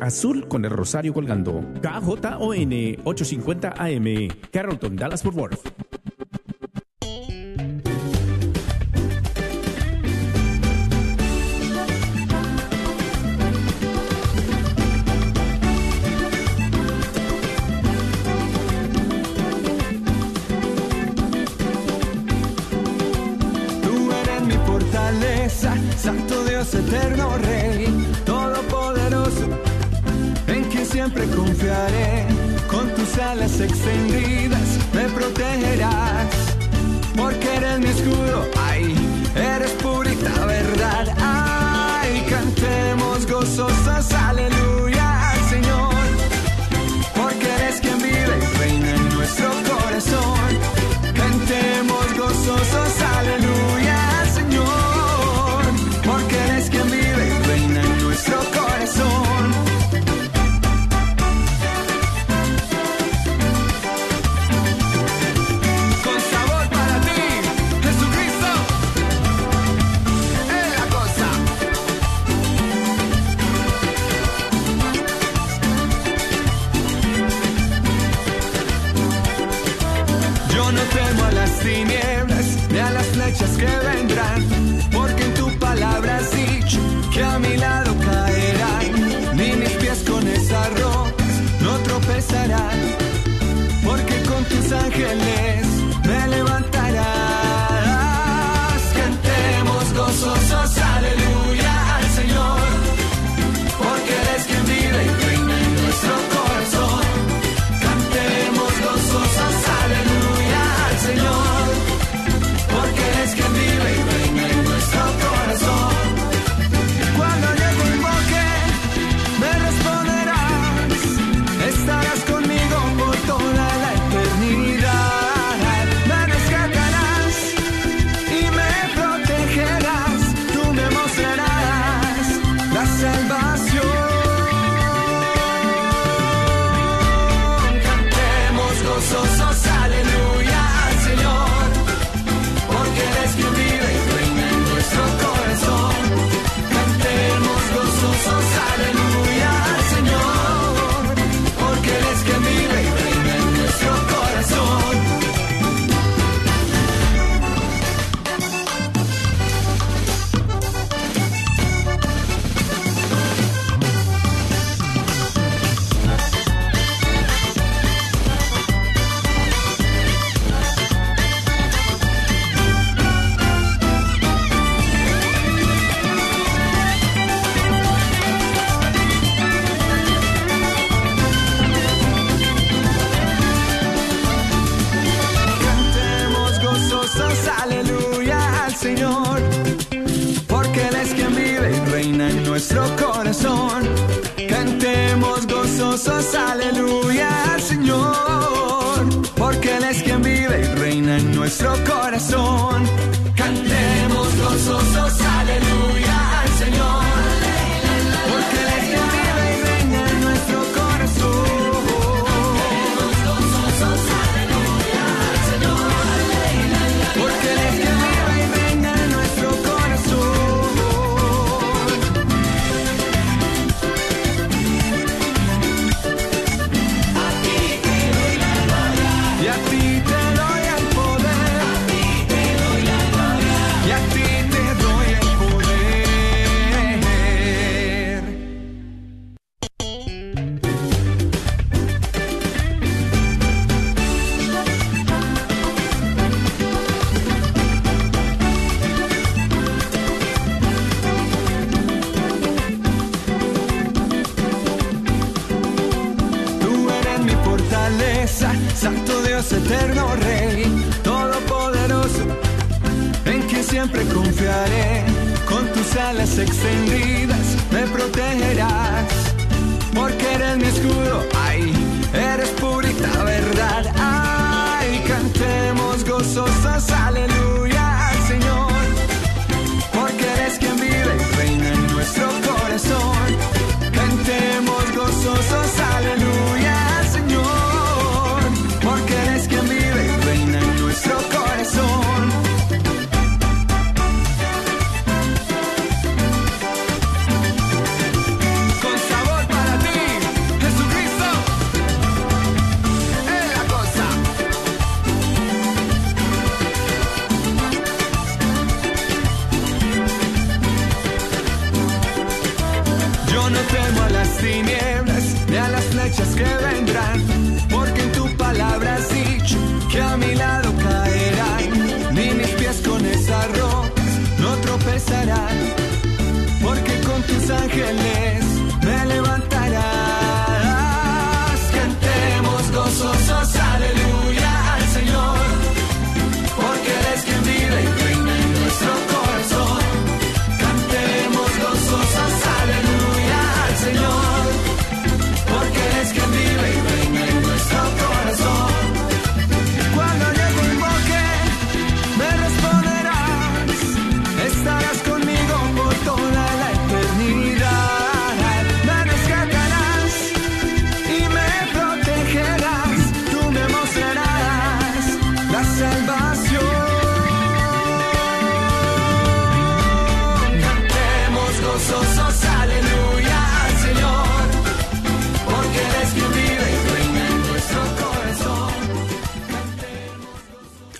Azul con el rosario colgando. KJON 850 AM, Carrollton, Dallas, Fort Worth.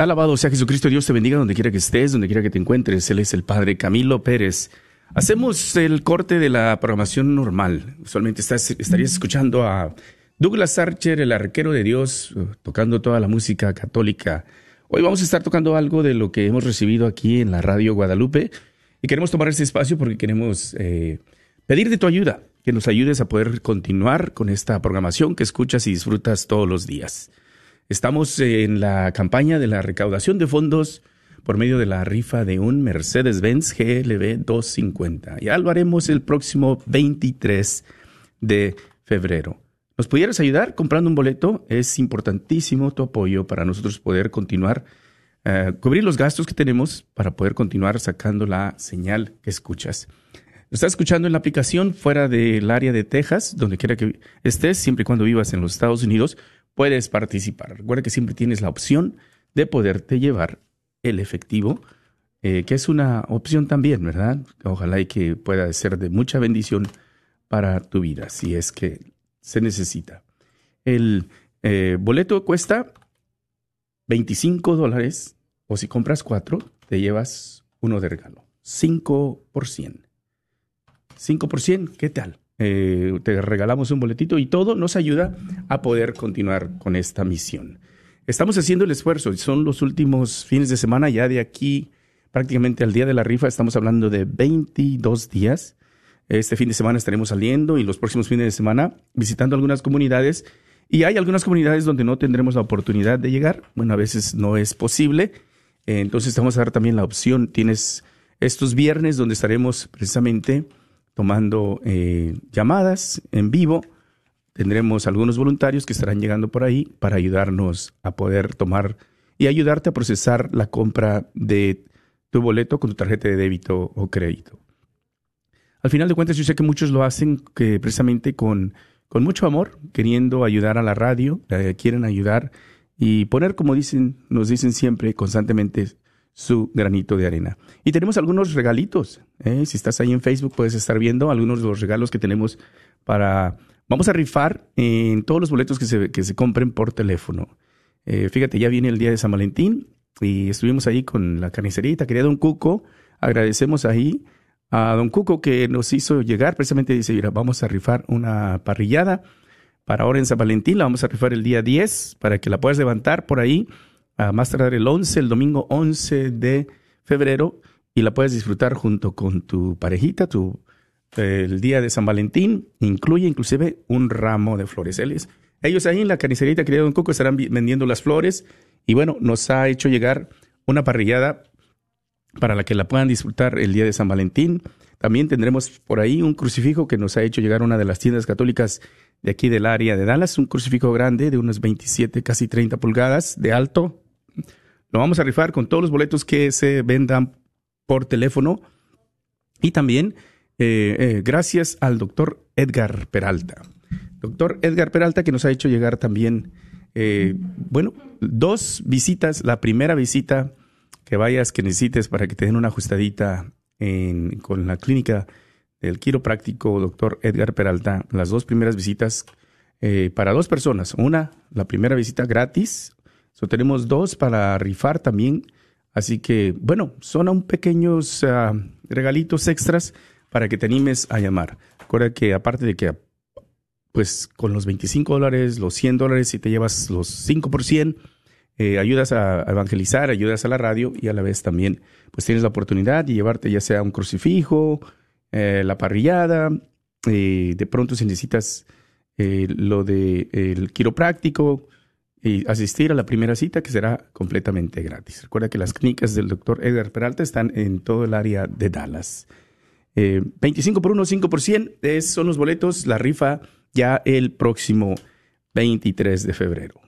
Alabado sea Jesucristo, Dios te bendiga donde quiera que estés, donde quiera que te encuentres. Él es el Padre Camilo Pérez. Hacemos el corte de la programación normal. Usualmente estás, estarías escuchando a Douglas Archer, el arquero de Dios, eh, tocando toda la música católica. Hoy vamos a estar tocando algo de lo que hemos recibido aquí en la radio Guadalupe y queremos tomar este espacio porque queremos eh, pedir de tu ayuda, que nos ayudes a poder continuar con esta programación que escuchas y disfrutas todos los días. Estamos en la campaña de la recaudación de fondos por medio de la rifa de un Mercedes-Benz GLB 250. Ya lo haremos el próximo 23 de febrero. ¿Nos pudieras ayudar comprando un boleto? Es importantísimo tu apoyo para nosotros poder continuar, eh, cubrir los gastos que tenemos para poder continuar sacando la señal que escuchas. Lo estás escuchando en la aplicación fuera del área de Texas, donde quiera que estés, siempre y cuando vivas en los Estados Unidos, puedes participar. Recuerda que siempre tienes la opción de poderte llevar el efectivo, eh, que es una opción también, ¿verdad? Ojalá y que pueda ser de mucha bendición para tu vida, si es que se necesita. El eh, boleto cuesta 25 dólares, o si compras cuatro, te llevas uno de regalo. 5 por 100. 5 por 100, ¿qué tal? Eh, te regalamos un boletito y todo nos ayuda a poder continuar con esta misión. Estamos haciendo el esfuerzo, son los últimos fines de semana, ya de aquí prácticamente al día de la rifa, estamos hablando de 22 días. Este fin de semana estaremos saliendo y los próximos fines de semana visitando algunas comunidades. Y hay algunas comunidades donde no tendremos la oportunidad de llegar. Bueno, a veces no es posible. Eh, Entonces vamos a dar también la opción. Tienes estos viernes donde estaremos precisamente tomando eh, llamadas en vivo. Tendremos algunos voluntarios que estarán llegando por ahí para ayudarnos a poder tomar y ayudarte a procesar la compra de tu boleto con tu tarjeta de débito o crédito. Al final de cuentas, yo sé que muchos lo hacen que precisamente con, con mucho amor, queriendo ayudar a la radio, quieren ayudar y poner, como dicen, nos dicen siempre, constantemente, su granito de arena. Y tenemos algunos regalitos. ¿eh? Si estás ahí en Facebook, puedes estar viendo algunos de los regalos que tenemos para... Vamos a rifar en todos los boletos que se, que se compren por teléfono. Eh, fíjate, ya viene el día de San Valentín y estuvimos ahí con la carnicería y taquería Don Cuco. Agradecemos ahí a Don Cuco que nos hizo llegar. Precisamente dice, mira, vamos a rifar una parrillada para ahora en San Valentín. La vamos a rifar el día 10 para que la puedas levantar por ahí. A más tardar el 11, el domingo 11 de febrero y la puedes disfrutar junto con tu parejita, tu, el día de San Valentín. Incluye inclusive un ramo de flores. Ellos, ahí en la carnicería querido Don Cuco estarán vendiendo las flores y bueno, nos ha hecho llegar una parrillada para la que la puedan disfrutar el día de San Valentín. También tendremos por ahí un crucifijo que nos ha hecho llegar una de las tiendas católicas de aquí del área de Dallas, un crucifijo grande de unos 27, casi 30 pulgadas de alto. Lo vamos a rifar con todos los boletos que se vendan por teléfono. Y también eh, eh, gracias al doctor Edgar Peralta. Doctor Edgar Peralta que nos ha hecho llegar también, eh, bueno, dos visitas. La primera visita que vayas, que necesites para que te den una ajustadita en, con la clínica del quiropráctico doctor Edgar Peralta, las dos primeras visitas eh, para dos personas. Una, la primera visita gratis. So, tenemos dos para rifar también. Así que, bueno, son un pequeños ah, regalitos extras para que te animes a llamar. Recuerda que aparte de que pues con los 25 dólares, los 100 dólares, si te llevas los 5 por 100, eh, ayudas a evangelizar, ayudas a la radio y a la vez también pues tienes la oportunidad de llevarte ya sea un crucifijo, eh, la parrillada, eh, de pronto si necesitas lo de el quiropráctico y asistir a la primera cita que será completamente gratis. Recuerda que las clínicas del doctor Edgar Peralta están en todo el área de Dallas. 25 por 1, 5 por 100 son los boletos, la rifa ya el próximo 23 de febrero.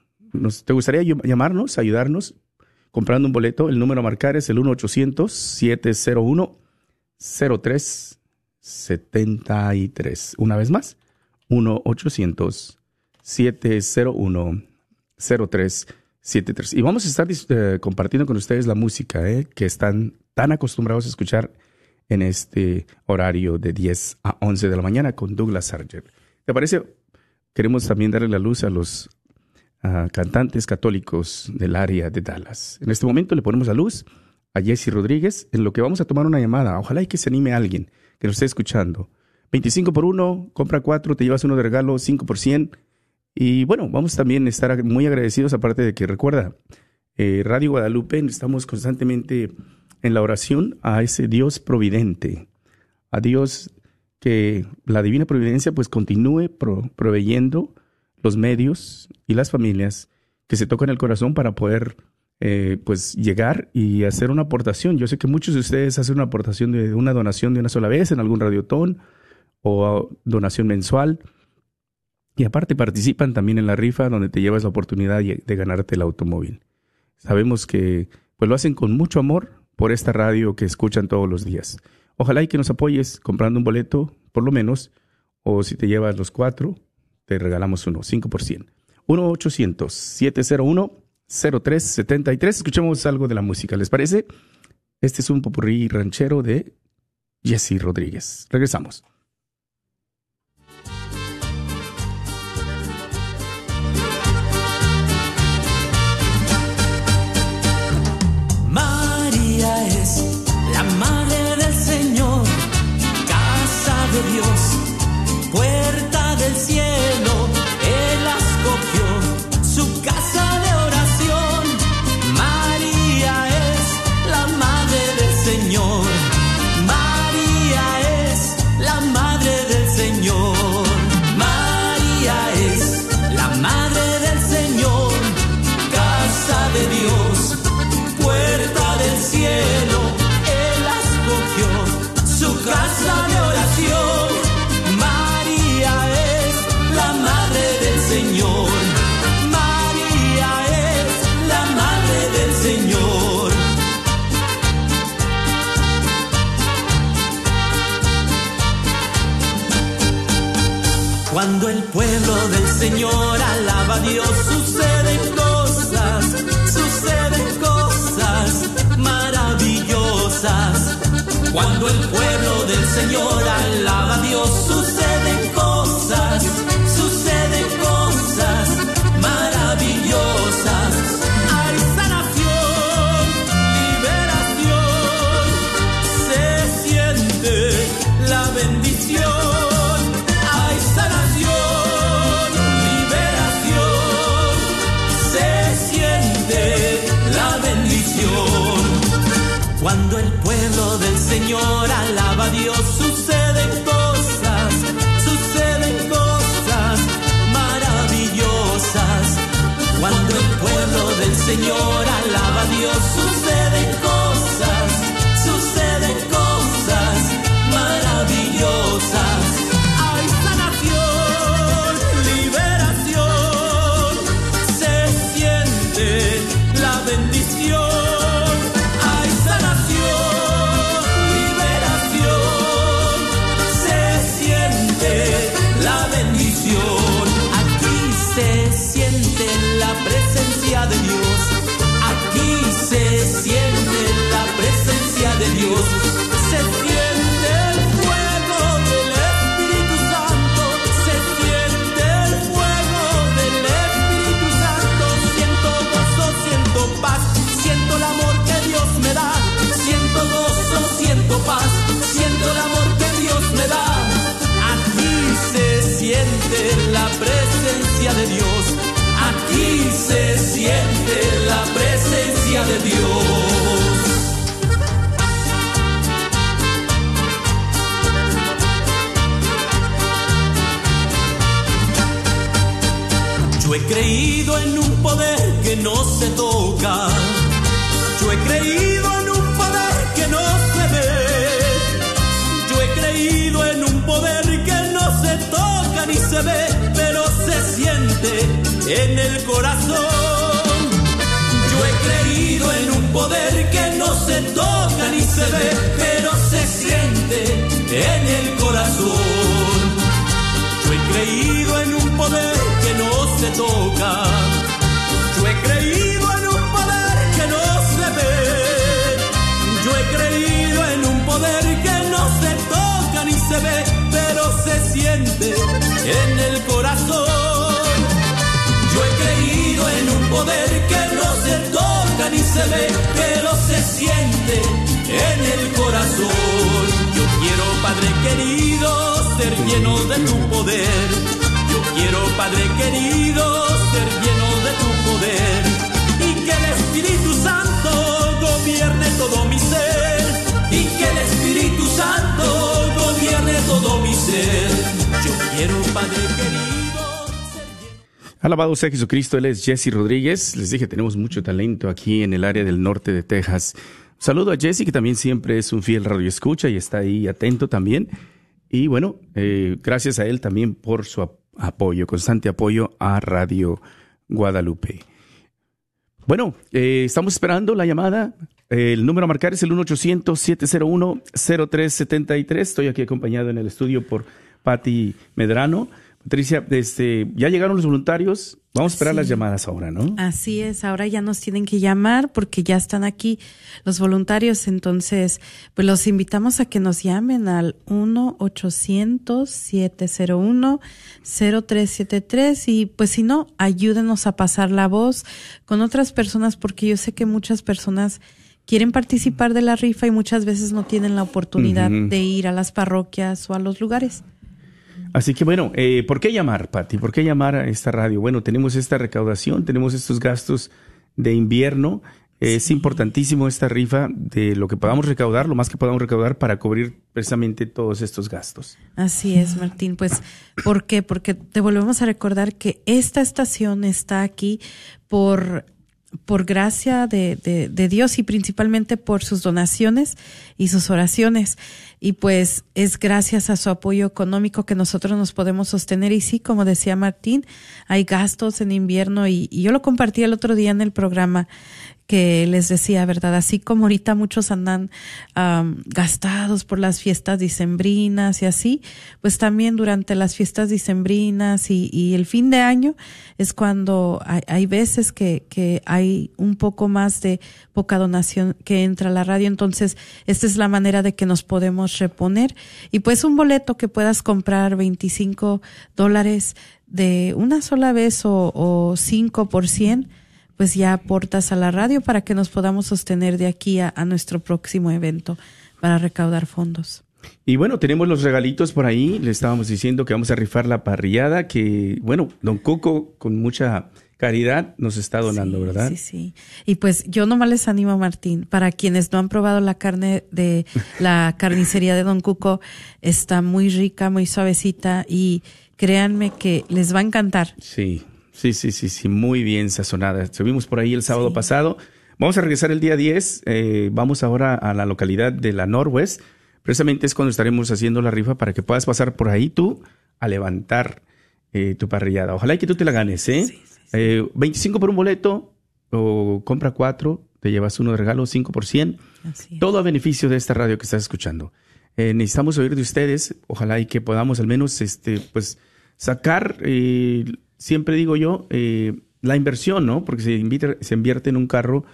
¿Te gustaría llamarnos, ayudarnos? Comprando un boleto, el número a marcar es el 1-800-701-0373. Una vez más, 1-800-701-0373. Y vamos a estar eh, compartiendo con ustedes la música eh, que están tan acostumbrados a escuchar en este horario de 10 a 11 de la mañana con Douglas Sargent. ¿Te parece? Queremos también darle la luz a los cantantes católicos del área de Dallas. En este momento le ponemos la luz a Jesse Rodríguez, en lo que vamos a tomar una llamada. Ojalá y que se anime alguien que nos esté escuchando. 25 por 1, compra 4, te llevas uno de regalo, 5 por 100. Y bueno, vamos también a estar muy agradecidos, aparte de que recuerda, eh, Radio Guadalupe, estamos constantemente en la oración a ese Dios providente, a Dios que la divina providencia pues continúe proveyendo los medios y las familias que se tocan el corazón para poder eh, pues llegar y hacer una aportación. Yo sé que muchos de ustedes hacen una aportación de una donación de una sola vez en algún radiotón o donación mensual. Y aparte participan también en la rifa donde te llevas la oportunidad de ganarte el automóvil. Sabemos que pues lo hacen con mucho amor por esta radio que escuchan todos los días. Ojalá y que nos apoyes comprando un boleto, por lo menos, o si te llevas los cuatro, te regalamos uno, 5%. 1-800-701-0373. Escuchemos algo de la música, ¿les parece? Este es un popurrí ranchero de Jesse Rodríguez. Regresamos. Alabado sea Jesucristo, él es Jesse Rodríguez. Les dije, tenemos mucho talento aquí en el área del norte de Texas. Saludo a Jesse, que también siempre es un fiel radio escucha y está ahí atento también. Y bueno, eh, gracias a él también por su ap- apoyo, constante apoyo a Radio Guadalupe. Bueno, eh, estamos esperando la llamada. El número a marcar es el 1-800-701-0373. Estoy aquí acompañado en el estudio por Patti Medrano. Patricia, este, ya llegaron los voluntarios. Vamos a esperar las llamadas ahora, ¿no? Así es, ahora ya nos tienen que llamar porque ya están aquí los voluntarios, entonces pues los invitamos a que nos llamen al 1-800-701-0373 y pues si no, ayúdenos a pasar la voz con otras personas porque yo sé que muchas personas quieren participar de la rifa y muchas veces no tienen la oportunidad de ir a las parroquias o a los lugares. Así que bueno, eh, ¿por qué llamar, Pati? ¿Por qué llamar a esta radio? Bueno, tenemos esta recaudación, tenemos estos gastos de invierno. Es importantísimo esta rifa de lo que podamos recaudar, lo más que podamos recaudar para cubrir precisamente todos estos gastos. Así es, Martín. Pues, ¿por qué? Porque te volvemos a recordar que esta estación está aquí por, por gracia de, de, de Dios y principalmente por sus donaciones y sus oraciones. Y pues es gracias a su apoyo económico que nosotros nos podemos sostener. Y sí, como decía Martín, hay gastos en invierno y, yo lo compartí el otro día en el programa que les decía, ¿verdad? Así como ahorita muchos andan gastados por las fiestas dicembrinas y así, pues también durante las fiestas dicembrinas y, el fin de año es cuando hay, veces que, que hay un poco más de poca donación que entra a la radio. Entonces, esta es la manera de que nos podemos reponer. Y pues un boleto que puedas comprar 25 dólares de una sola vez o, o 5 por 100 pues ya aportas a la radio para que nos podamos sostener de aquí a, a nuestro próximo evento para recaudar fondos. Y bueno, tenemos los regalitos por ahí. Le estábamos diciendo que vamos a rifar la parrillada que, bueno, don Coco con mucha caridad nos está donando, Sí, ¿verdad? Sí, sí. Y pues yo nomás les animo, Martín, para quienes no han probado la carne de la carnicería de Don Cuco, está muy rica, muy suavecita y créanme que les va a encantar. Sí, sí, sí, sí, sí, muy bien sazonada. Subimos por ahí el sábado pasado. Vamos a regresar el día 10. eh, vamos ahora a la localidad de la Norwest. Precisamente es cuando estaremos haciendo la rifa para que puedas pasar por ahí tú a levantar eh, tu parrillada. Ojalá y que tú te la ganes, ¿eh? Eh, 25 por un boleto o compra cuatro, te llevas uno de regalo, 5 por 100. Así es. Todo a beneficio de esta radio que estás escuchando. Eh, necesitamos oír de ustedes, ojalá y que podamos al menos, este, pues, sacar, eh, siempre digo yo, eh, la inversión, ¿no? Porque se, invita- se invierte en un carro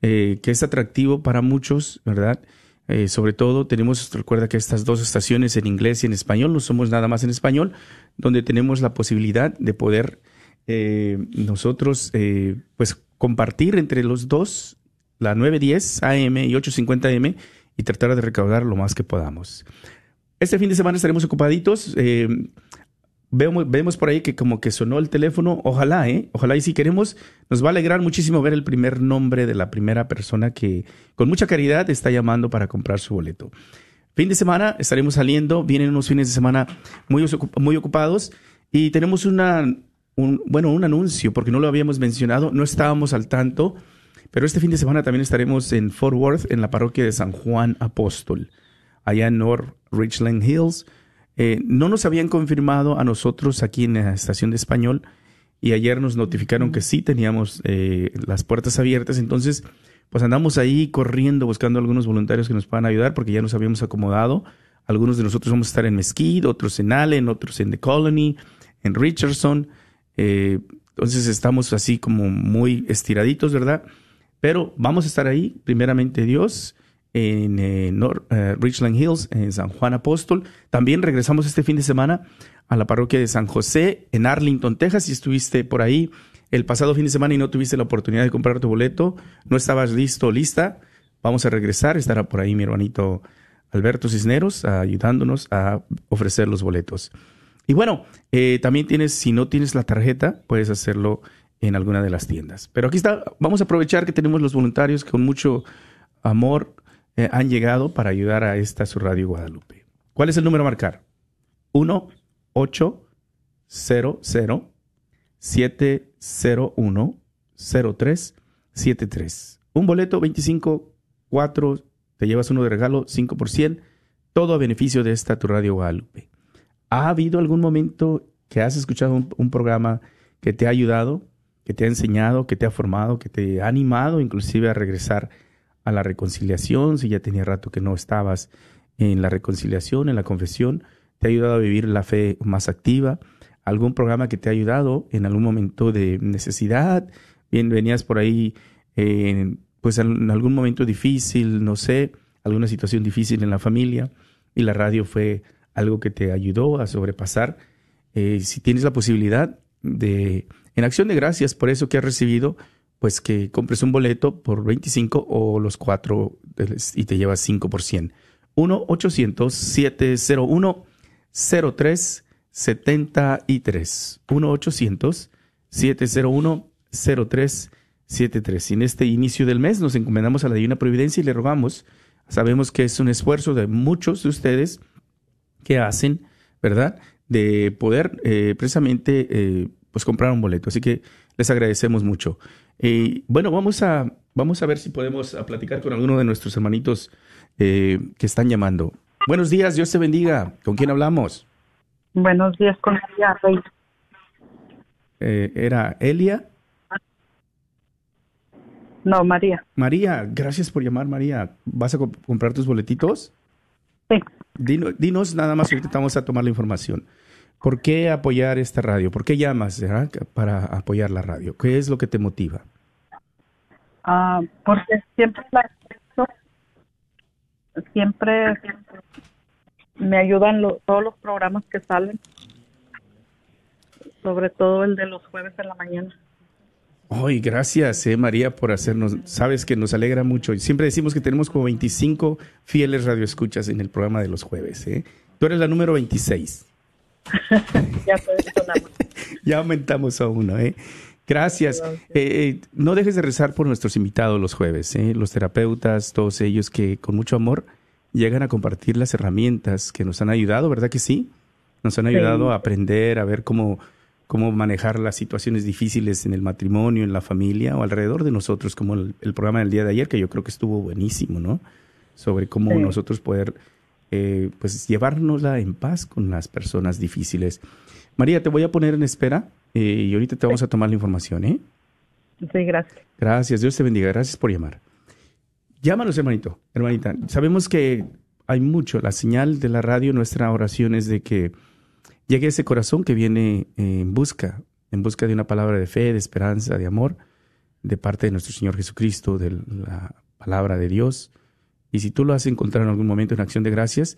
eh, que es atractivo para muchos, ¿verdad? Eh, sobre todo tenemos, recuerda que estas dos estaciones en inglés y en español, no somos nada más en español, donde tenemos la posibilidad de poder eh, nosotros, eh, pues, compartir entre los dos la 910 AM y 850 AM y tratar de recaudar lo más que podamos. Este fin de semana estaremos ocupaditos. eh, vemos, vemos por ahí que como que sonó el teléfono. Ojalá, ¿eh? Ojalá y si queremos, nos va a alegrar muchísimo ver el primer nombre de la primera persona que con mucha caridad está llamando para comprar su boleto. Fin de semana estaremos saliendo, vienen unos fines de semana muy, muy ocupados y tenemos una, un, bueno, un anuncio, porque no lo habíamos mencionado, no estábamos al tanto, pero este fin de semana también estaremos en Fort Worth, en la parroquia de San Juan Apóstol, allá en North Richland Hills. Eh, no nos habían confirmado a nosotros aquí en la estación de español y ayer nos notificaron que sí teníamos eh, las puertas abiertas, entonces pues andamos ahí corriendo buscando algunos voluntarios que nos puedan ayudar porque ya nos habíamos acomodado. Algunos de nosotros vamos a estar en Mesquite, otros en Allen, otros en The Colony, en Richardson. Eh, entonces estamos así como muy estiraditos, ¿verdad? Pero vamos a estar ahí, primeramente Dios, en eh, eh, Richland Hills, en San Juan Apóstol. También regresamos este fin de semana a la parroquia de San José, en Arlington, Texas. Si estuviste por ahí el pasado fin de semana y no tuviste la oportunidad de comprar tu boleto, no estabas listo lista, vamos a regresar. Estará por ahí mi hermanito Alberto Cisneros ayudándonos a ofrecer los boletos. Y bueno, eh, también tienes, si no tienes la tarjeta, puedes hacerlo en alguna de las tiendas. Pero aquí está, vamos a aprovechar que tenemos los voluntarios que con mucho amor eh, han llegado para ayudar a esta su radio Guadalupe. ¿Cuál es el número a marcar? 1 8 0 0 701 03 73. Un boleto 25 4 te llevas uno de regalo 5%, todo a beneficio de esta tu radio Guadalupe. ¿Ha habido algún momento que has escuchado un, programa que te ha ayudado, que te ha enseñado, que te ha formado, que te ha animado inclusive a regresar a la reconciliación, si ya tenía rato que no estabas en la reconciliación, en la confesión, te ha ayudado a vivir la fe más activa, algún programa que te ha ayudado en algún momento de necesidad, bien venías por ahí pues en algún momento difícil, no sé, alguna situación difícil en la familia y la radio fue algo que te ayudó a sobrepasar. Eh, si tienes la posibilidad de, en acción de gracias por eso que has recibido, pues que compres un boleto por 25 o los cuatro y te llevas 5 por 100. 1-800-701-0373. 1-800-701-0373. Y en este inicio del mes nos encomendamos a la Divina Providencia y le rogamos, sabemos que es un esfuerzo de muchos de ustedes, que hacen, ¿verdad? De poder eh, precisamente eh, pues comprar un boleto. Así que les agradecemos mucho. Y bueno, vamos a, vamos a ver si podemos platicar con alguno de nuestros hermanitos eh, que están llamando. Buenos días, Dios te bendiga. ¿Con quién hablamos? Buenos días, con María Rey. ¿Era Elia? No, María. María, gracias por llamar, María. ¿Vas a comprar tus boletitos? Sí. Dinos, nada más, ahorita vamos a tomar la información. ¿Por qué apoyar esta radio? ¿Por qué llamas para apoyar la radio? ¿Qué es lo que te motiva? Ah, porque siempre la siempre, me ayudan todos los programas que salen, sobre todo el de los jueves en la mañana. Ay, gracias, eh, María, por hacernos. Sabes que nos alegra mucho. Siempre decimos que tenemos como 25 fieles radioescuchas en el programa de los jueves. ¿eh? Tú eres la número 26. ya, ya aumentamos a uno. ¿eh? Gracias. Eh, eh, no dejes de rezar por nuestros invitados los jueves, ¿eh? los terapeutas, todos ellos que con mucho amor llegan a compartir las herramientas que nos han ayudado, ¿verdad que sí? Nos han ayudado a aprender, a ver cómo cómo manejar las situaciones difíciles en el matrimonio, en la familia o alrededor de nosotros, como el, programa del día de ayer, que yo creo que estuvo buenísimo, ¿no? Sobre cómo nosotros poder, eh, pues, llevárnosla en paz con las personas difíciles. María, te voy a poner en espera eh, y ahorita te vamos a tomar la información, ¿eh? Sí, gracias. Gracias, Dios te bendiga, gracias por llamar. Llámanos, hermanito, hermanita. Sabemos que hay mucho, la señal de la radio, nuestra oración es de que llegue ese corazón que viene en busca, en busca de una palabra de fe, de esperanza, de amor, de parte de nuestro Señor Jesucristo, de la palabra de Dios. Y si tú lo has encontrado en algún momento en acción de gracias,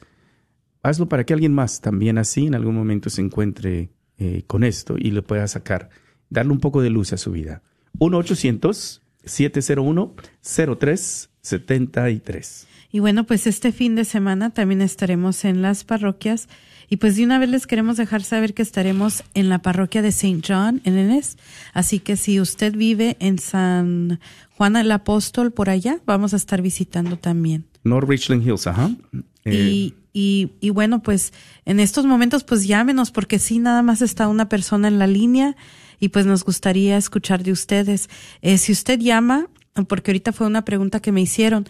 hazlo para que alguien más también así en algún momento se encuentre eh, con esto y le pueda sacar, darle un poco de luz a su vida. 1-800-701-0373. Y bueno, pues este fin de semana también estaremos en las parroquias Y pues de una vez les queremos dejar saber que estaremos en la parroquia de St. John en Ennis. Así que si usted vive en San Juan el Apóstol por allá, vamos a estar visitando también. North Richland Hills, ajá. Eh, Y, y, y bueno, pues en estos momentos pues llámenos porque sí, nada más está una persona en la línea y pues nos gustaría escuchar de ustedes. Eh, si usted llama, porque ahorita fue una pregunta que me hicieron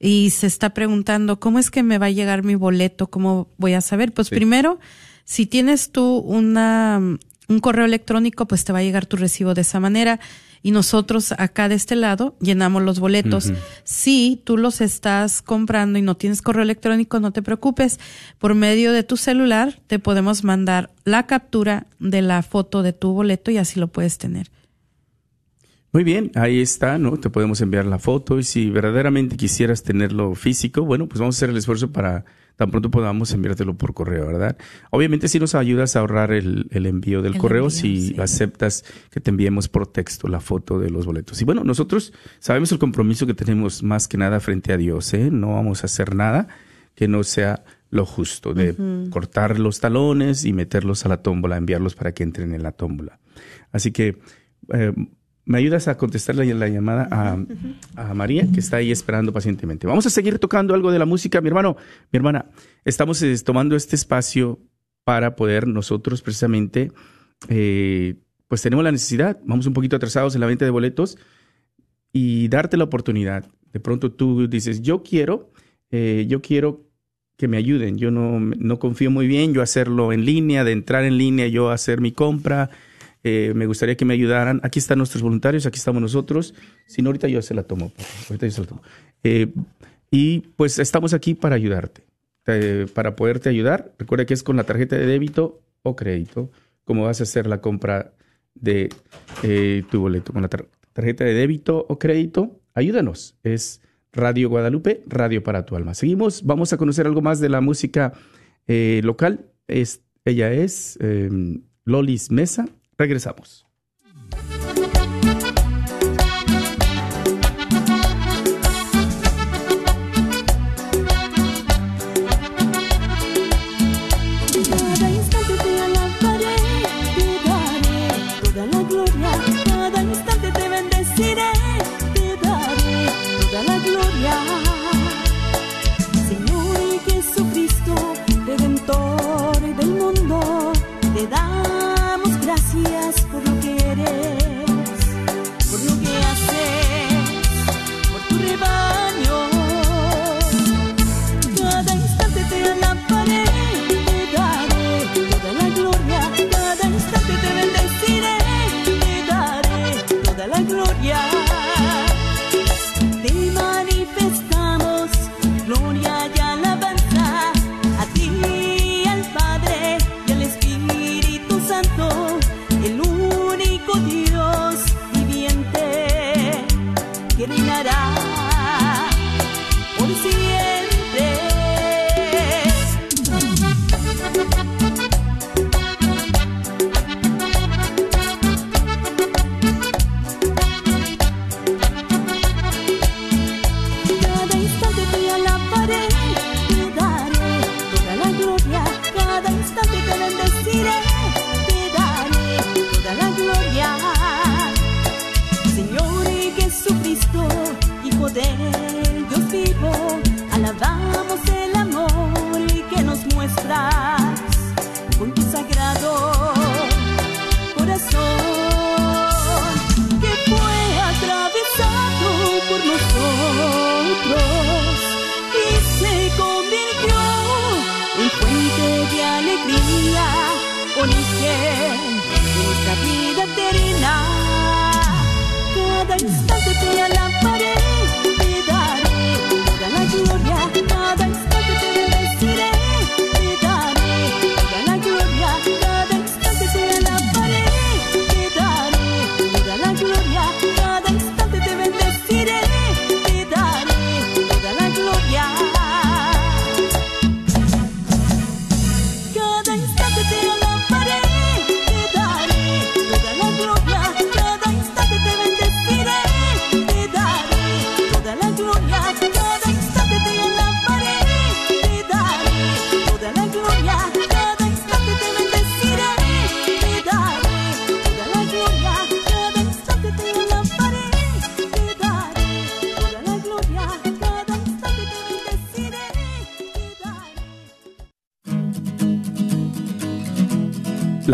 y se está preguntando, ¿cómo es que me va a llegar mi boleto? ¿Cómo voy a saber? Pues Sí. primero, si tienes tú una, un correo electrónico, pues te va a llegar tu recibo de esa manera. Y nosotros acá de este lado llenamos los boletos. Si tú los estás comprando y no tienes correo electrónico, no te preocupes. Por medio de tu celular te podemos mandar la captura de la foto de tu boleto y así lo puedes tener. Muy bien, ahí está, ¿no? Te podemos enviar la foto y si verdaderamente quisieras tenerlo físico, bueno, pues vamos a hacer el esfuerzo para tan pronto podamos enviártelo por correo, ¿verdad? Obviamente si nos ayudas a ahorrar el, el envío del El correo envío, si sí. aceptas que te enviemos por texto la foto de los boletos. Y bueno, nosotros sabemos el compromiso que tenemos más que nada frente a Dios, ¿eh? No vamos a hacer nada que no sea lo justo, de cortar los talones y meterlos a la tómbola, enviarlos para que entren en la tómbola. Así que eh, me ayudas a contestarle la llamada a, a María, que está ahí esperando pacientemente. Vamos a seguir tocando algo de la música. Mi hermano, mi hermana, estamos eh, tomando este espacio para poder nosotros precisamente, eh, pues tenemos la necesidad, vamos un poquito atrasados en la venta de boletos y darte la oportunidad. De pronto tú dices, yo quiero, eh, yo quiero que me ayuden. Yo no, no confío muy bien, yo hacerlo en línea, de entrar en línea, yo hacer mi compra. Eh, me gustaría que me ayudaran. Aquí están nuestros voluntarios, aquí estamos nosotros. Si no, ahorita yo se la tomo. Ahorita yo se la tomo. Eh, y pues estamos aquí para ayudarte, eh, para poderte ayudar. Recuerda que es con la tarjeta de débito o crédito, como vas a hacer la compra de tu boleto. Con la tar- tarjeta de débito o crédito, ayúdanos. Es Radio Guadalupe, Radio para tu alma. Seguimos, vamos a conocer algo más de la música local. Ella es eh, Lolis Mesa. Regresamos.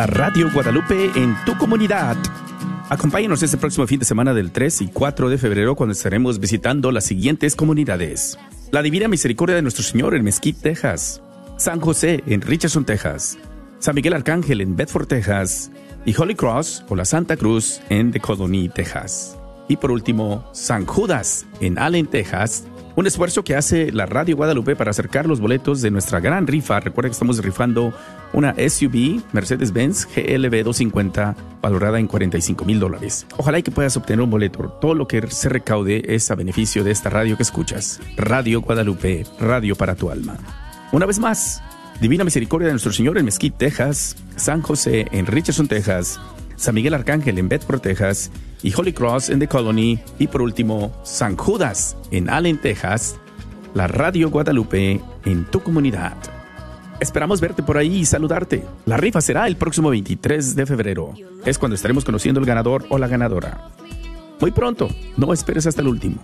Radio Guadalupe en tu comunidad. Acompáñanos este próximo fin de semana del 3 y 4 de febrero cuando estaremos visitando las siguientes comunidades. La Divina Misericordia de Nuestro Señor en Mesquite, Texas. San José en Richardson, Texas. San Miguel Arcángel en Bedford, Texas. Y Holy Cross o la Santa Cruz en The Colony, Texas. Y por último, San Judas en Allen, Texas. Un esfuerzo que hace la Radio Guadalupe para acercar los boletos de nuestra gran rifa. Recuerda que estamos rifando una SUV Mercedes-Benz GLB 250 valorada en 45 mil dólares. Ojalá y que puedas obtener un boleto. Todo lo que se recaude es a beneficio de esta radio que escuchas. Radio Guadalupe, radio para tu alma. Una vez más, Divina Misericordia de nuestro Señor en Mesquite, Texas, San José en Richardson, Texas, San Miguel Arcángel en Bedford, Texas, y Holy Cross en The Colony, y por último, San Judas en Allen, Texas, la Radio Guadalupe en tu comunidad. Esperamos verte por ahí y saludarte. La rifa será el próximo 23 de febrero. Es cuando estaremos conociendo el ganador o la ganadora. Muy pronto, no esperes hasta el último.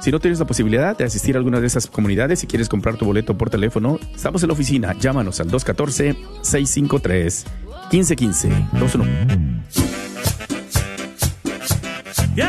Si no tienes la posibilidad de asistir a alguna de esas comunidades y quieres comprar tu boleto por teléfono, estamos en la oficina. Llámanos al 214-653-1515. 21. Y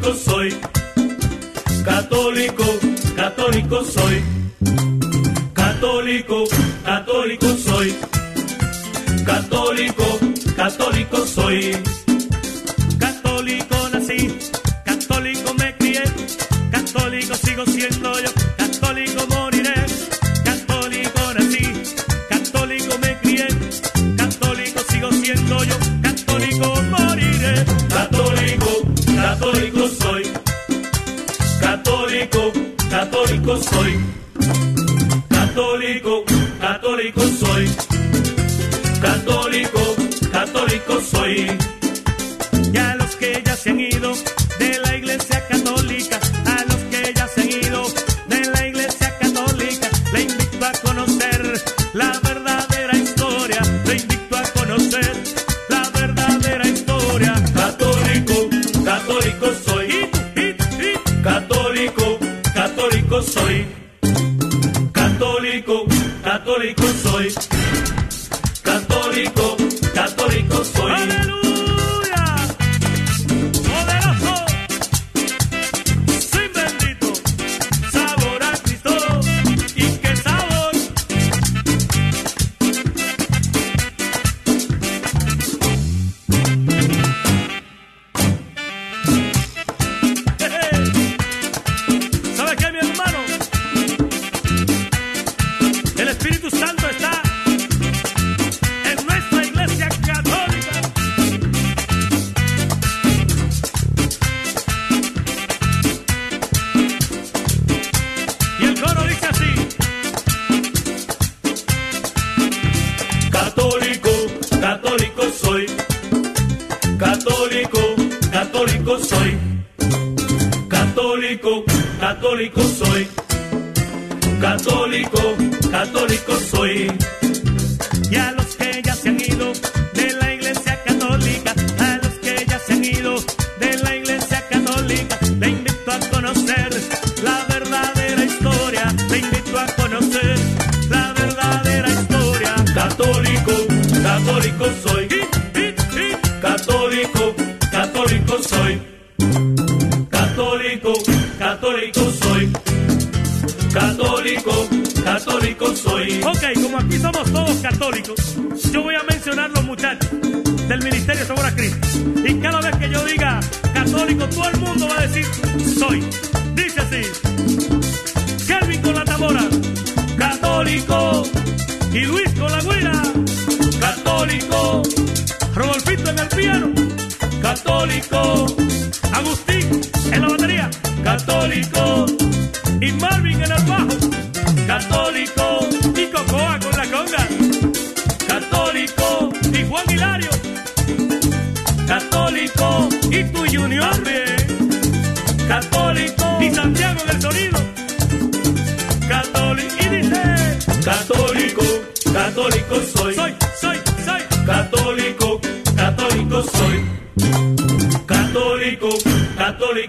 católico soy. Católico, católico soy. Católico, católico soy. Católico, católico soy. Católico nací, católico me crié, católico sigo siendo yo, católico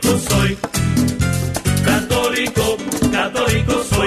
católico soy, católico, católico soy.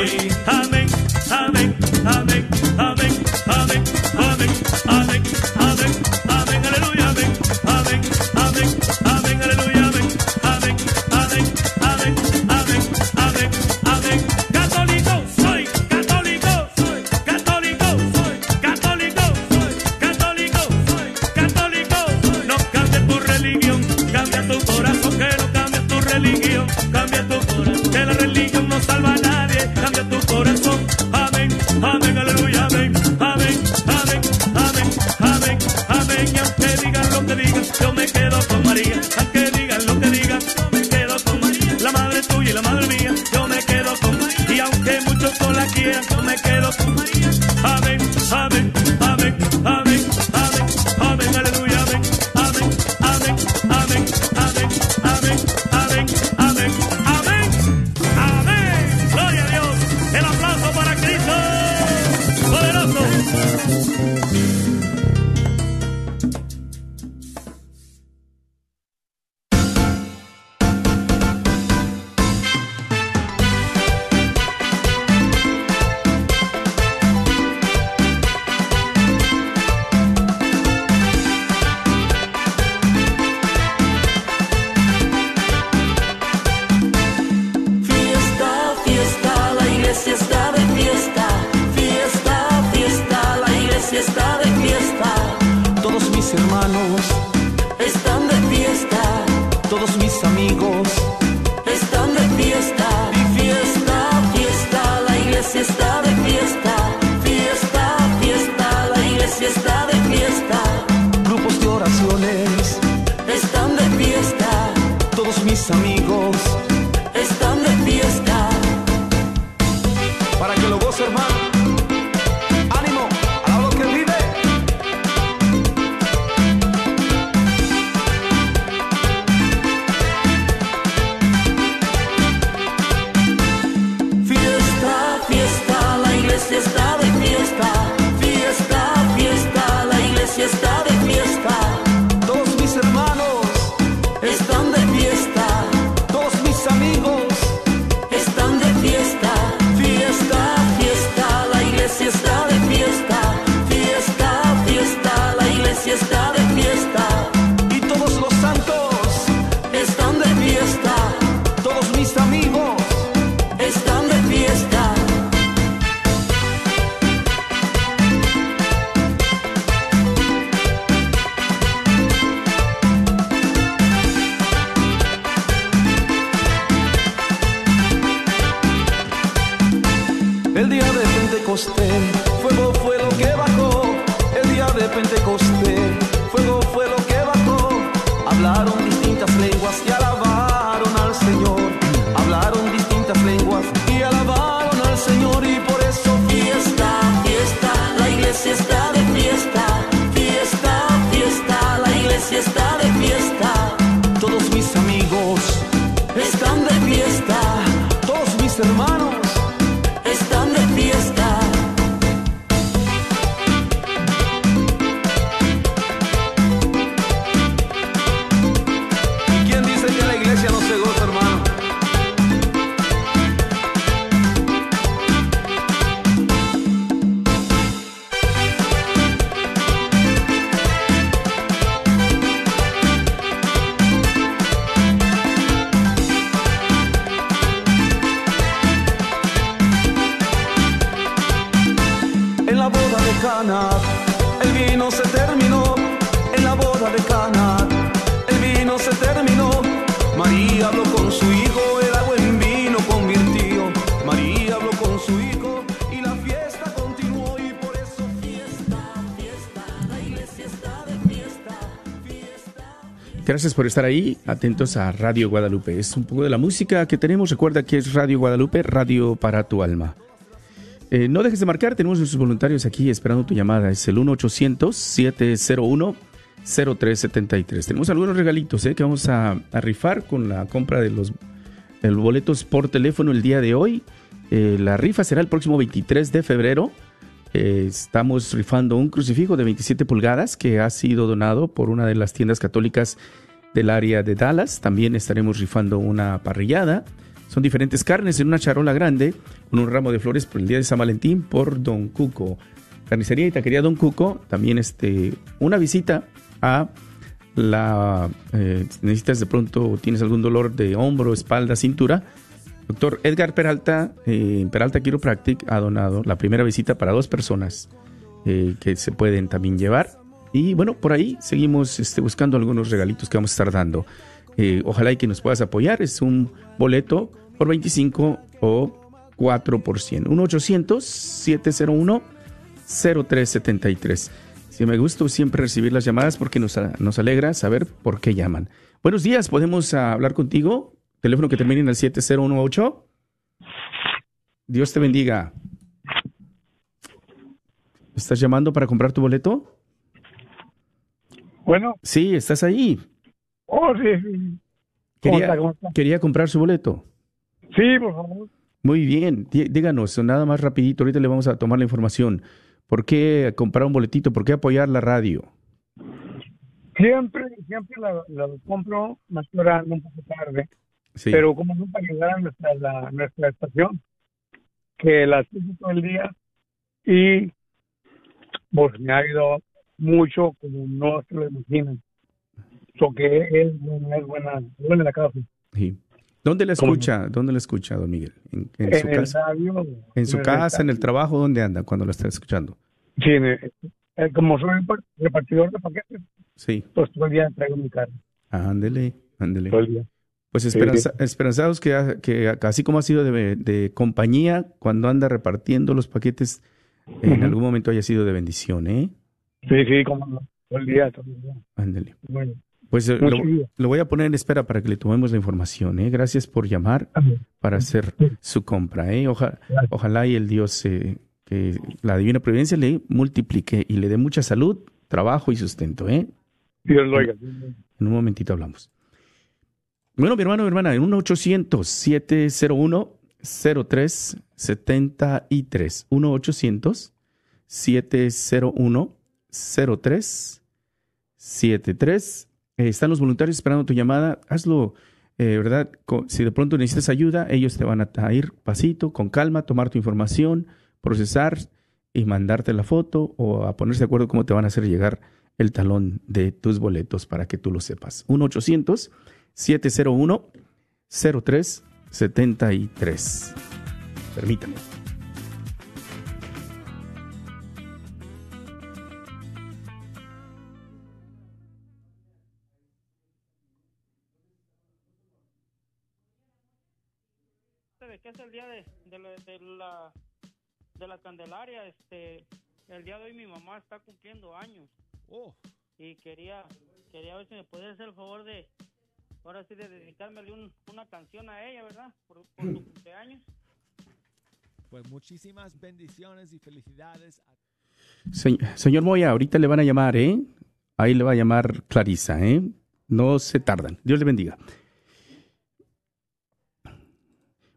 Gracias por estar ahí, atentos a Radio Guadalupe. Es un poco de la música que tenemos, recuerda que es Radio Guadalupe, radio para tu alma. Eh, no dejes de marcar, tenemos nuestros voluntarios aquí esperando tu llamada, es el 1-800-701-0373. Tenemos algunos regalitos eh, que vamos a, rifar con la compra de los, boletos por teléfono el día de hoy. Eh, la rifa será el próximo 23 de febrero. Estamos rifando un crucifijo de 27 pulgadas que ha sido donado por una de las tiendas católicas del área de Dallas. También estaremos rifando una parrillada. Son diferentes carnes en una charola grande con un ramo de flores por el día de San Valentín por Don Cuco. Carnicería y taquería Don Cuco. También este, una visita a la... eh, necesitas de pronto, tienes algún dolor de hombro, espalda, cintura. Doctor Edgar Peralta, eh, Peralta Chiropractic, ha donado la primera visita para dos personas eh, que se pueden también llevar. Y bueno, por ahí seguimos este, buscando algunos regalitos que vamos a estar dando. Eh, ojalá y que nos puedas apoyar. Es un boleto por 25 o 4 por 100. 1-800-701-0373. Si me gusta siempre recibir las llamadas porque nos, nos alegra saber por qué llaman. Buenos días, ¿podemos hablar contigo? Teléfono que termina en el 7018. Dios te bendiga. ¿Estás llamando para comprar tu boleto? Bueno, Sí, estás ahí. oh, sí, sí. ¿Cómo Quería, está? ¿Cómo está? quería comprar su boleto. Sí, por favor. Muy bien, Dí- díganos, nada más rapidito, ahorita le vamos a tomar la información. ¿Por qué comprar un boletito? ¿Por qué apoyar la radio? Siempre, siempre la, la compro más orando un poco tarde, Sí. pero como no para ayudar a nuestra, la- nuestra estación, que la escucho todo el día y pues me ha ayudado mucho como no se lo imaginan. So que es, buena- es buena, es buena la causa. Sí. ¿Dónde la ¿Cómo? escucha? ¿Dónde la escucha, don Miguel? ¿En, en En su el casa? radio, ¿En su el casa, en el trabajo? ¿Dónde anda cuando la está escuchando? Sí, el- eh, como soy par- repartidor de paquetes, Sí. pues todo el día traigo mi carne, Ándele, ándele. todo el día. Pues esperanza- esperanzados que, que así como ha sido de, de compañía, cuando anda repartiendo los paquetes, en algún momento haya sido de bendición, ¿eh? Sí, sí, como todo el día, todo el día. Ándele. Bueno, Pues eh, lo, voy a poner en espera para que le tomemos la información, ¿eh? Gracias por llamar para hacer su compra, ¿eh? Oja- ojalá y el Dios, eh, que la divina providencia le multiplique y le dé mucha salud, trabajo y sustento, ¿eh? Dios lo oiga. En un momentito hablamos. Bueno, mi hermano, mi hermana, en un 1-800-701-0373. 1-800-701-0373. Eh, están los voluntarios esperando tu llamada. Hazlo, eh, ¿verdad? Si de pronto necesitas ayuda, ellos te van a a ir pasito, con calma, tomar tu información, procesar y mandarte la foto o a ponerse de acuerdo cómo te van a hacer llegar el talón de tus boletos para que tú lo sepas. 1-800-701-0373. Permítame. La, de la de la Candelaria, este, el día de hoy mi mamá está cumpliendo años Oh, y quería quería ver si me podía hacer el favor de ahora sí de dedicármele un- una canción a ella, ¿verdad? Por, por su cumpleaños. pues muchísimas bendiciones y felicidades a Se- señor Moya, ahorita le van a llamar, ¿eh? Ahí le va a llamar Clarisa, ¿eh? No se tardan. Dios le bendiga.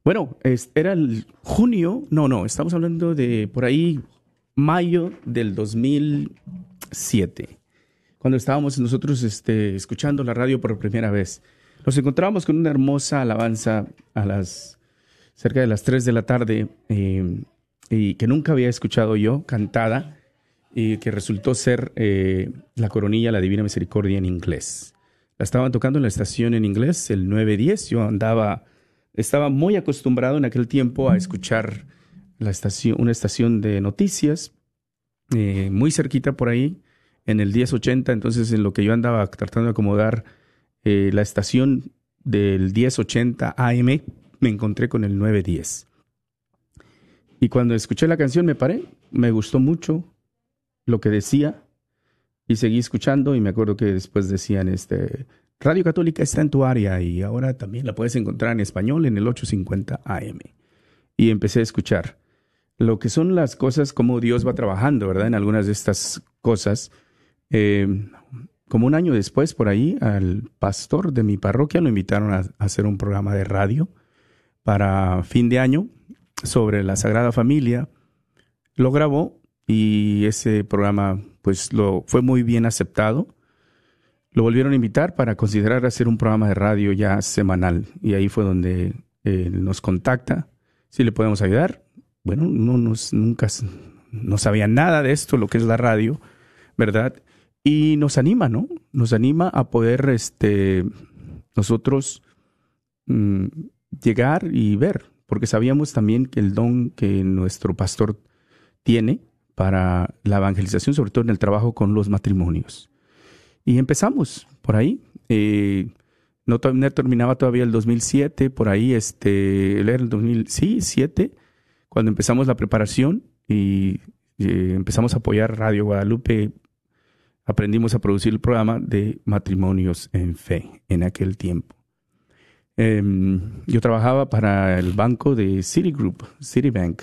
Bueno, era el junio, no, no, estamos hablando de por ahí mayo del 2007, cuando estábamos nosotros este, escuchando la radio por primera vez. Nos encontramos con una hermosa alabanza a las cerca de las 3 de la tarde eh, y que nunca había escuchado yo cantada y que resultó ser eh, la coronilla La Divina Misericordia en inglés. La estaban tocando en la estación en inglés, el 910. Yo andaba, estaba muy acostumbrado en aquel tiempo a escuchar la estación, una estación de noticias eh, muy cerquita por ahí, en el 1080. Entonces, en lo que yo andaba tratando de acomodar eh, la estación del 1080 AM, me encontré con el 910. Y cuando escuché la canción me paré, me gustó mucho lo que decía y seguí escuchando y me acuerdo que después decían este Radio Católica está en tu área y ahora también la puedes encontrar en español en el 850 AM. Y empecé a escuchar lo que son las cosas, como Dios va trabajando, ¿verdad? En algunas de estas cosas. Eh, como un año después, por ahí, al pastor de mi parroquia lo invitaron a, a hacer un programa de radio para fin de año sobre la Sagrada Familia. Lo grabó y ese programa pues lo fue muy bien aceptado. Lo volvieron a invitar para considerar hacer un programa de radio ya semanal y ahí fue donde eh, nos contacta si le podemos ayudar. Bueno, no nos nunca no sabía nada de esto, lo que es la radio, ¿verdad? Y nos anima, ¿no? Nos anima a poder este nosotros mm, llegar y ver, porque sabíamos también que el don que nuestro pastor tiene para la evangelización, sobre todo en el trabajo con los matrimonios. Y empezamos por ahí. eh, no, terminaba todavía el 2007, por ahí, este, era el 2007, cuando empezamos la preparación y eh, empezamos a apoyar Radio Guadalupe, aprendimos a producir el programa de matrimonios en fe en aquel tiempo. Em, yo trabajaba para el banco de Citigroup, Citibank.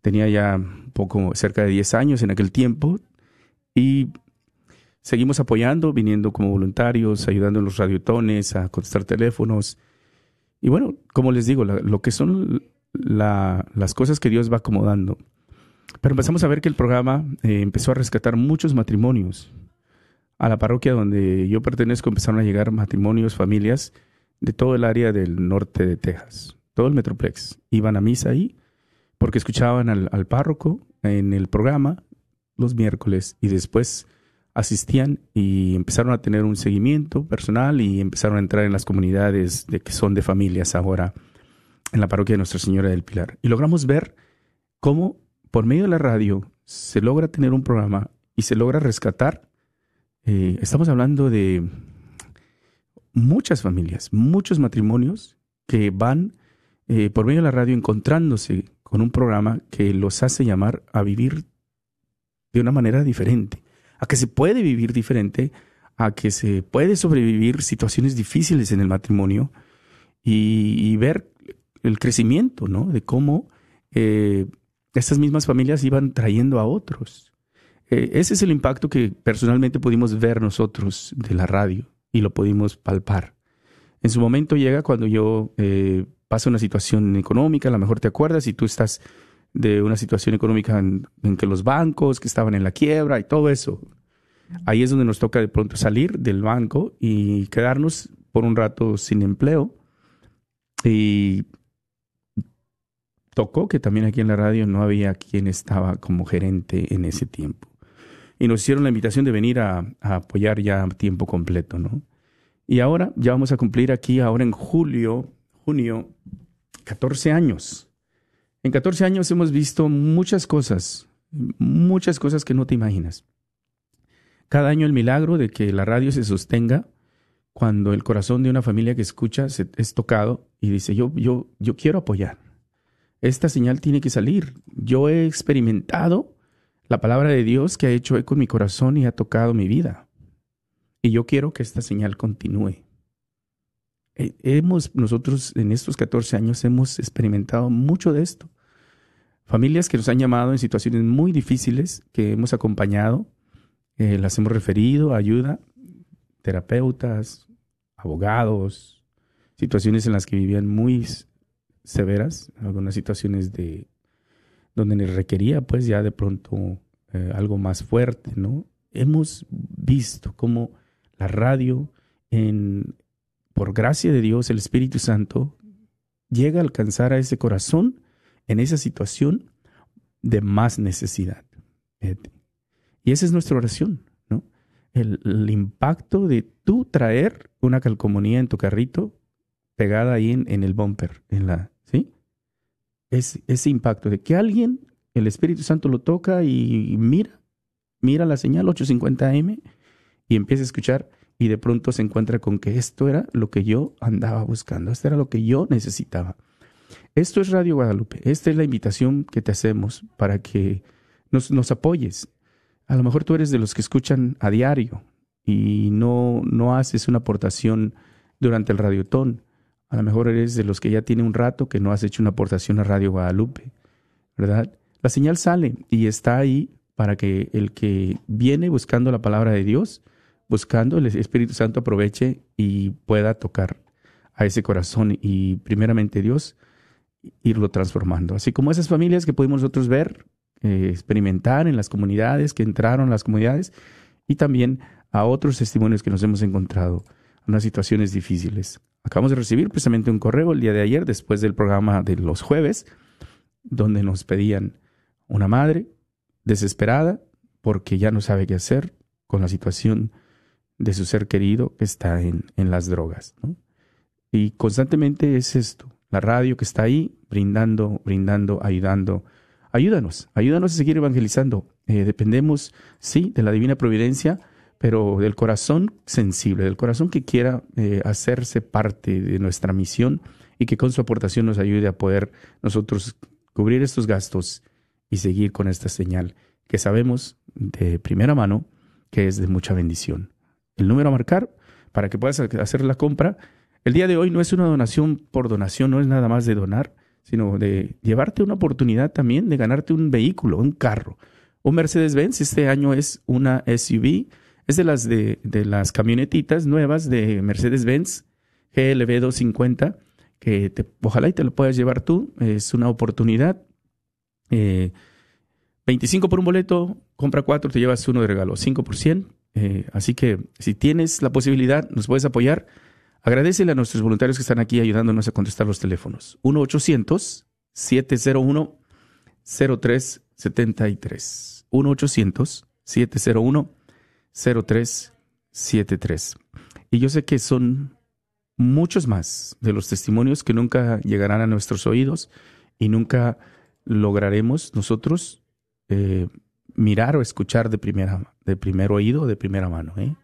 Tenía ya poco cerca de 10 años en aquel tiempo y seguimos apoyando, viniendo como voluntarios, ayudando en los radiotones, a contestar teléfonos. Y bueno, como les digo, lo que son la- las cosas que Dios va acomodando. Pero empezamos a ver que el programa eh, empezó a rescatar muchos matrimonios. A la parroquia donde yo pertenezco empezaron a llegar matrimonios, familias de todo el área del norte de Texas, todo el Metroplex. Iban a misa ahí porque escuchaban al, al párroco en el programa los miércoles y después asistían y empezaron a tener un seguimiento personal y empezaron a entrar en las comunidades de que son de familias ahora en la parroquia de Nuestra Señora del Pilar. Y logramos ver cómo por medio de la radio se logra tener un programa y se logra rescatar. eh, estamos hablando de muchas familias, muchos matrimonios que van eh, por medio de la radio encontrándose con un programa que los hace llamar a vivir de una manera diferente, a que se puede vivir diferente, a que se puede sobrevivir situaciones difíciles en el matrimonio y, ver el crecimiento, ¿no? De cómo eh, estas mismas familias iban trayendo a otros. Eh, ese es el impacto que personalmente pudimos ver nosotros de la radio y lo pudimos palpar. En su momento llega cuando yo eh, paso una situación económica, a lo mejor te acuerdas, y tú estás de una situación económica en, que los bancos que estaban en la quiebra y todo eso. Ahí es donde nos toca de pronto salir del banco y quedarnos por un rato sin empleo. Y tocó que también aquí en la radio no había quien estaba como gerente en ese tiempo. Y nos hicieron la invitación de venir a, apoyar ya tiempo completo, ¿no? Y ahora ya vamos a cumplir aquí, ahora en julio, junio, 14 años. En 14 años hemos visto muchas cosas, muchas cosas que no te imaginas. Cada año el milagro de que la radio se sostenga cuando el corazón de una familia que escucha es tocado y dice, yo, yo, yo quiero apoyar. Esta señal tiene que salir. Yo he experimentado la palabra de Dios que ha hecho eco en mi corazón y ha tocado mi vida. Y yo quiero que esta señal continúe. Eh, Hemos, nosotros en estos 14 años hemos experimentado mucho de esto. Familias que nos han llamado en situaciones muy difíciles, que hemos acompañado, eh, las hemos referido a ayuda, terapeutas, abogados, situaciones en las que vivían muy severas, algunas situaciones de donde requería pues ya de pronto eh, algo más fuerte, ¿no? Hemos visto cómo la radio, en, por gracia de Dios, el Espíritu Santo, llega a alcanzar a ese corazón en esa situación de más necesidad. Y esa es nuestra oración, ¿no? El, el impacto de tú traer una calcomanía en tu carrito pegada ahí en, en el bumper, en la, ¿sí? Es, ese impacto de que alguien, el Espíritu Santo lo toca y mira, mira la señal 850M y empieza a escuchar y de pronto se encuentra con que esto era lo que yo andaba buscando, esto era lo que yo necesitaba. Esto es Radio Guadalupe, esta es la invitación que te hacemos para que nos, apoyes. A lo mejor tú eres de los que escuchan a diario y no, no haces una aportación durante el radiotón. A lo mejor eres de los que ya tiene un rato que no has hecho una aportación a Radio Guadalupe, ¿verdad? La señal sale y está ahí para que el que viene buscando la palabra de Dios, buscando el Espíritu Santo aproveche y pueda tocar a ese corazón y primeramente Dios irlo transformando. Así como esas familias que pudimos nosotros ver eh, experimentar en las comunidades, que entraron las comunidades, y también a otros testimonios que nos hemos encontrado en unas situaciones difíciles. Acabamos de recibir precisamente un correo el día de ayer, después del programa de los jueves, donde nos pedían una madre desesperada porque ya no sabe qué hacer con la situación de su ser querido que está en, en las drogas. Y constantemente es esto, la radio que está ahí brindando, brindando, ayudando. Ayúdanos, ayúdanos a seguir evangelizando. Eh, dependemos, sí, de la divina providencia, pero del corazón sensible, del corazón que quiera eh, hacerse parte de nuestra misión y que con su aportación nos ayude a poder nosotros cubrir estos gastos y seguir con esta señal que sabemos de primera mano que es de mucha bendición. El número a marcar para que puedas hacer la compra. El día de hoy no es una donación por donación, no es nada más de donar, sino de llevarte una oportunidad también de ganarte un vehículo, un carro. Un Mercedes-Benz este año es una SUV, es de las de, de las camionetitas nuevas de Mercedes-Benz GLB 250 que te, ojalá y te lo puedas llevar tú. Es una oportunidad. Eh, 25 por un boleto, compra cuatro, te llevas uno de regalo, 5 por 100. Eh, así que si tienes la posibilidad, nos puedes apoyar. Agradecele a nuestros voluntarios que están aquí ayudándonos a contestar los teléfonos. 1-800-701-0373. 1-800-701-0373. Y yo sé que son muchos más de los testimonios que nunca llegarán a nuestros oídos y nunca lograremos nosotros eh, mirar o escuchar de, primera, de primer oído, de primera mano. ¿eh?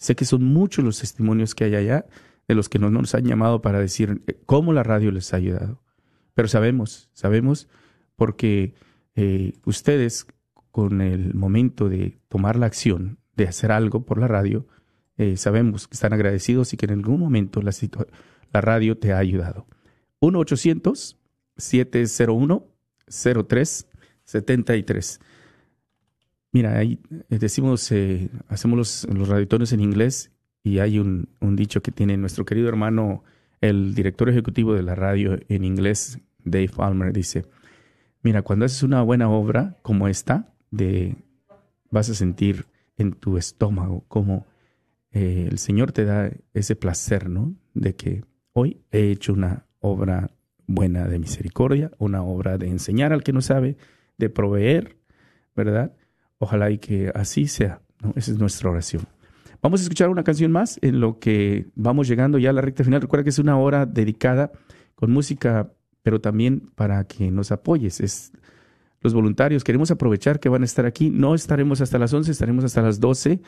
Sé que son muchos los testimonios que hay allá de los que no nos han llamado para decir eh, cómo la radio les ha ayudado. Pero sabemos, sabemos porque eh, ustedes con el momento de tomar la acción, de hacer algo por la radio, eh, sabemos que están agradecidos y que en algún momento la, la radio te ha ayudado. 1-800-701-0373. Mira, ahí eh, decimos, eh, hacemos los, los en inglés y hay un, un dicho que tiene nuestro querido hermano, el director ejecutivo de la radio en inglés, Dave Palmer, dice, mira, cuando haces una buena obra como esta, de, vas a sentir en tu estómago como eh, el Señor te da ese placer, ¿no? De que hoy he hecho una obra buena de misericordia, una obra de enseñar al que no sabe, de proveer, ¿verdad? Ojalá y que así sea, ¿no? Esa es nuestra oración. Vamos a escuchar una canción más en lo que vamos llegando ya a la recta final. Recuerda que es una hora dedicada con música, pero también para que nos apoyes. Es los voluntarios. Queremos aprovechar que van a estar aquí. No estaremos hasta las 11, estaremos hasta las 12.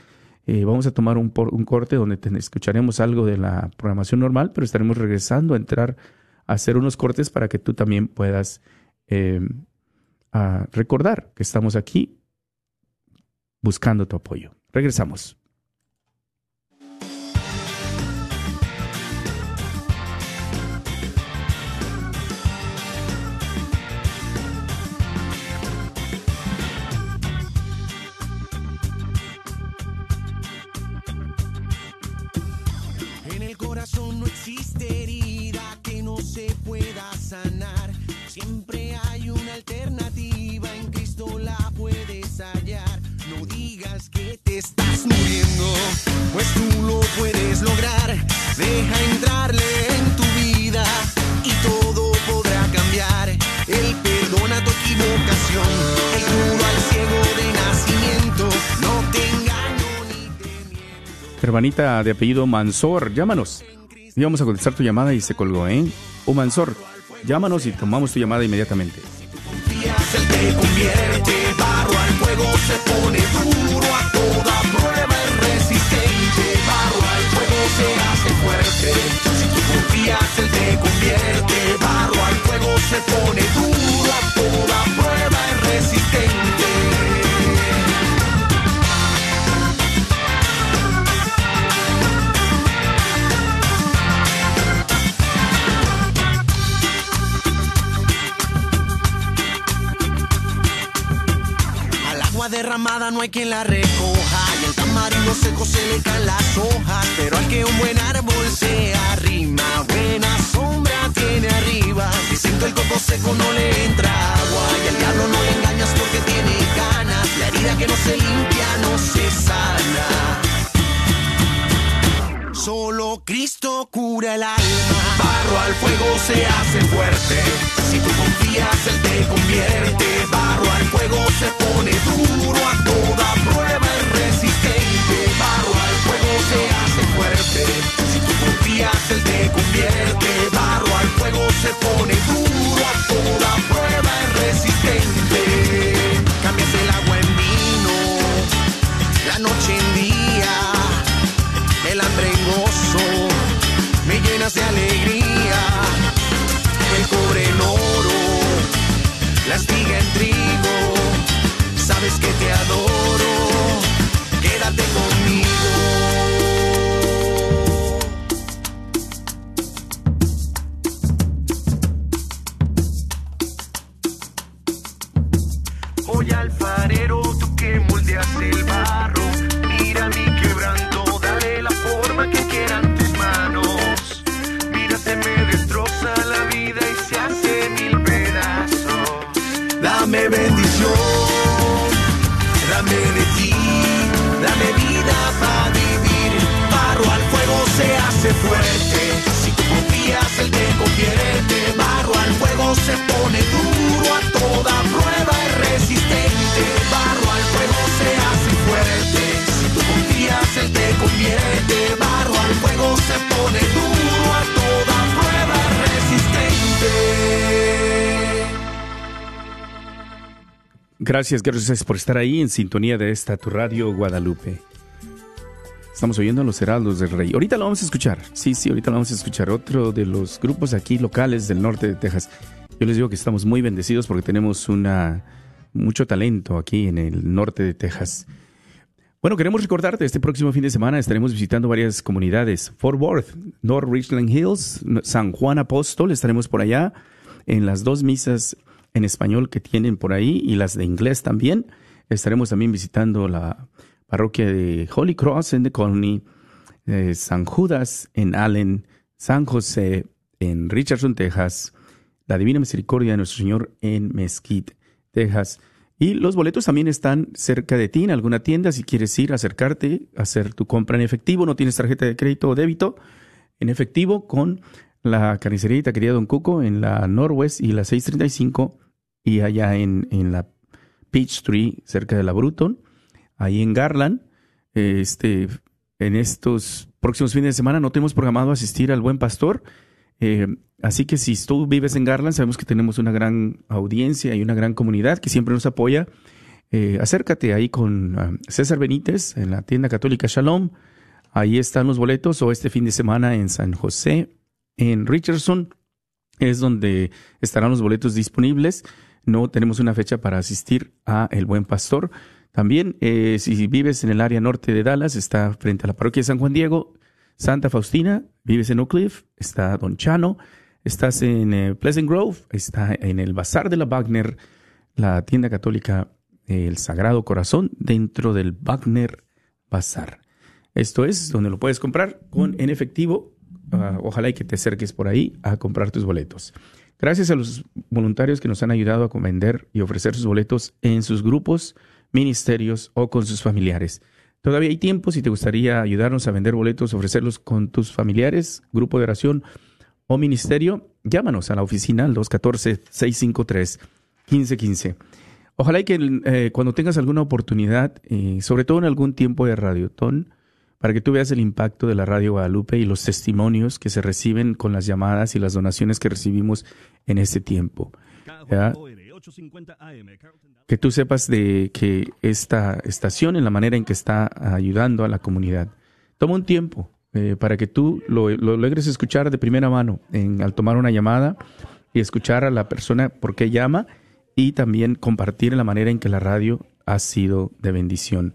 Eh, vamos a tomar un, corte donde escucharemos algo de la programación normal, pero estaremos regresando a entrar a hacer unos cortes para que tú también puedas eh, recordar que estamos aquí buscando tu apoyo. Regresamos. Estás muriendo, pues tú lo puedes lograr. Deja entrarle en tu vida y todo podrá cambiar. Él perdona tu equivocación, el curo al ciego de nacimiento. No te engaño ni Hermanita de apellido Mansor, llámanos. Íbamos a contestar tu llamada y se colgó, ¿eh? O Mansor, llámanos y tomamos tu llamada inmediatamente. confías, él te convierte. Barro al fuego se pone duro, toda prueba es resistente. Al agua derramada no hay quien la recoja y el tamarindo seco se le caen las hojas, pero al que un buen árbol se arrima, tiene arriba. Dicen que el coco seco no le entra agua y al diablo no engañas porque tiene ganas. La herida que no se limpia no se sana. Solo Cristo cura el alma. Barro al fuego se hace fuerte. Si tú confías, Él te convierte. Barro al fuego se pone duro. A toda prueba es resistente. Barro al fuego se hace fuerte. Si tú confías, Él te convierte. Se pone duro. A toda prueba es resistente. Cambias el agua en vino. La noche en día el hambre en gozo, me llenas de alegría, el cobre en oro, la espiga en trigo, sabes que te adoro, Gracias, gracias por estar ahí en sintonía de esta tu radio Guadalupe. Estamos oyendo a los Heraldos del Rey. Ahorita lo vamos a escuchar. Sí, sí, ahorita lo vamos a escuchar. Otro de los grupos aquí locales del norte de Texas. Yo les digo que estamos muy bendecidos porque tenemos una mucho talento aquí en el norte de Texas. Bueno, queremos recordarte, este próximo fin de semana estaremos visitando varias comunidades. Fort Worth, North Richland Hills, San Juan Apóstol, estaremos por allá en las dos misas en español que tienen por ahí y las de inglés también. Estaremos también visitando la parroquia de Holy Cross en The Colony, eh, San Judas en Allen, San José en Richardson, Texas, la Divina Misericordia de Nuestro Señor en Mesquite, Texas. Y los boletos también están cerca de ti en alguna tienda. Si quieres ir, acercarte, hacer tu compra en efectivo, no tienes tarjeta de crédito o débito, en efectivo con la carnicería y taquería Don Cuco en la Norwest y la 635 y allá en, en la Peachtree, cerca de la Bruton, ahí en Garland. Este, en estos próximos fines de semana no tenemos programado asistir al Buen Pastor. Eh, así que si tú vives en Garland, sabemos que tenemos una gran audiencia y una gran comunidad que siempre nos apoya. Eh, acércate ahí con ah, César Benítez en la tienda católica Shalom. Ahí están los boletos. O este fin de semana en San José, en Richardson, es donde estarán los boletos disponibles. No tenemos una fecha para asistir a El Buen Pastor. También, eh, si vives en el área norte de Dallas, está frente a la parroquia de San Juan Diego, Santa Faustina, vives en Oak Cliff, está Don Chano, estás en eh, Pleasant Grove, está en el Bazar de la Wagner, la tienda católica El Sagrado Corazón, dentro del Wagner Bazar. Esto es donde lo puedes comprar con en efectivo. Ah, ojalá y que te acerques por ahí a comprar tus boletos. Gracias a los voluntarios que nos han ayudado a vender y ofrecer sus boletos en sus grupos, ministerios o con sus familiares. Todavía hay tiempo si te gustaría ayudarnos a vender boletos, ofrecerlos con tus familiares, grupo de oración o ministerio, llámanos a la oficina al 214-653-1515. Ojalá y que eh, cuando tengas alguna oportunidad, eh, sobre todo en algún tiempo de radiotón, para que tú veas el impacto de la Radio Guadalupe y los testimonios que se reciben con las llamadas y las donaciones que recibimos en este tiempo. Que tú sepas de que esta estación, en la manera en que está ayudando a la comunidad, toma un tiempo eh, para que tú lo, lo, logres escuchar de primera mano al tomar una llamada y escuchar a la persona por qué llama y también compartir la manera en que la radio ha sido de bendición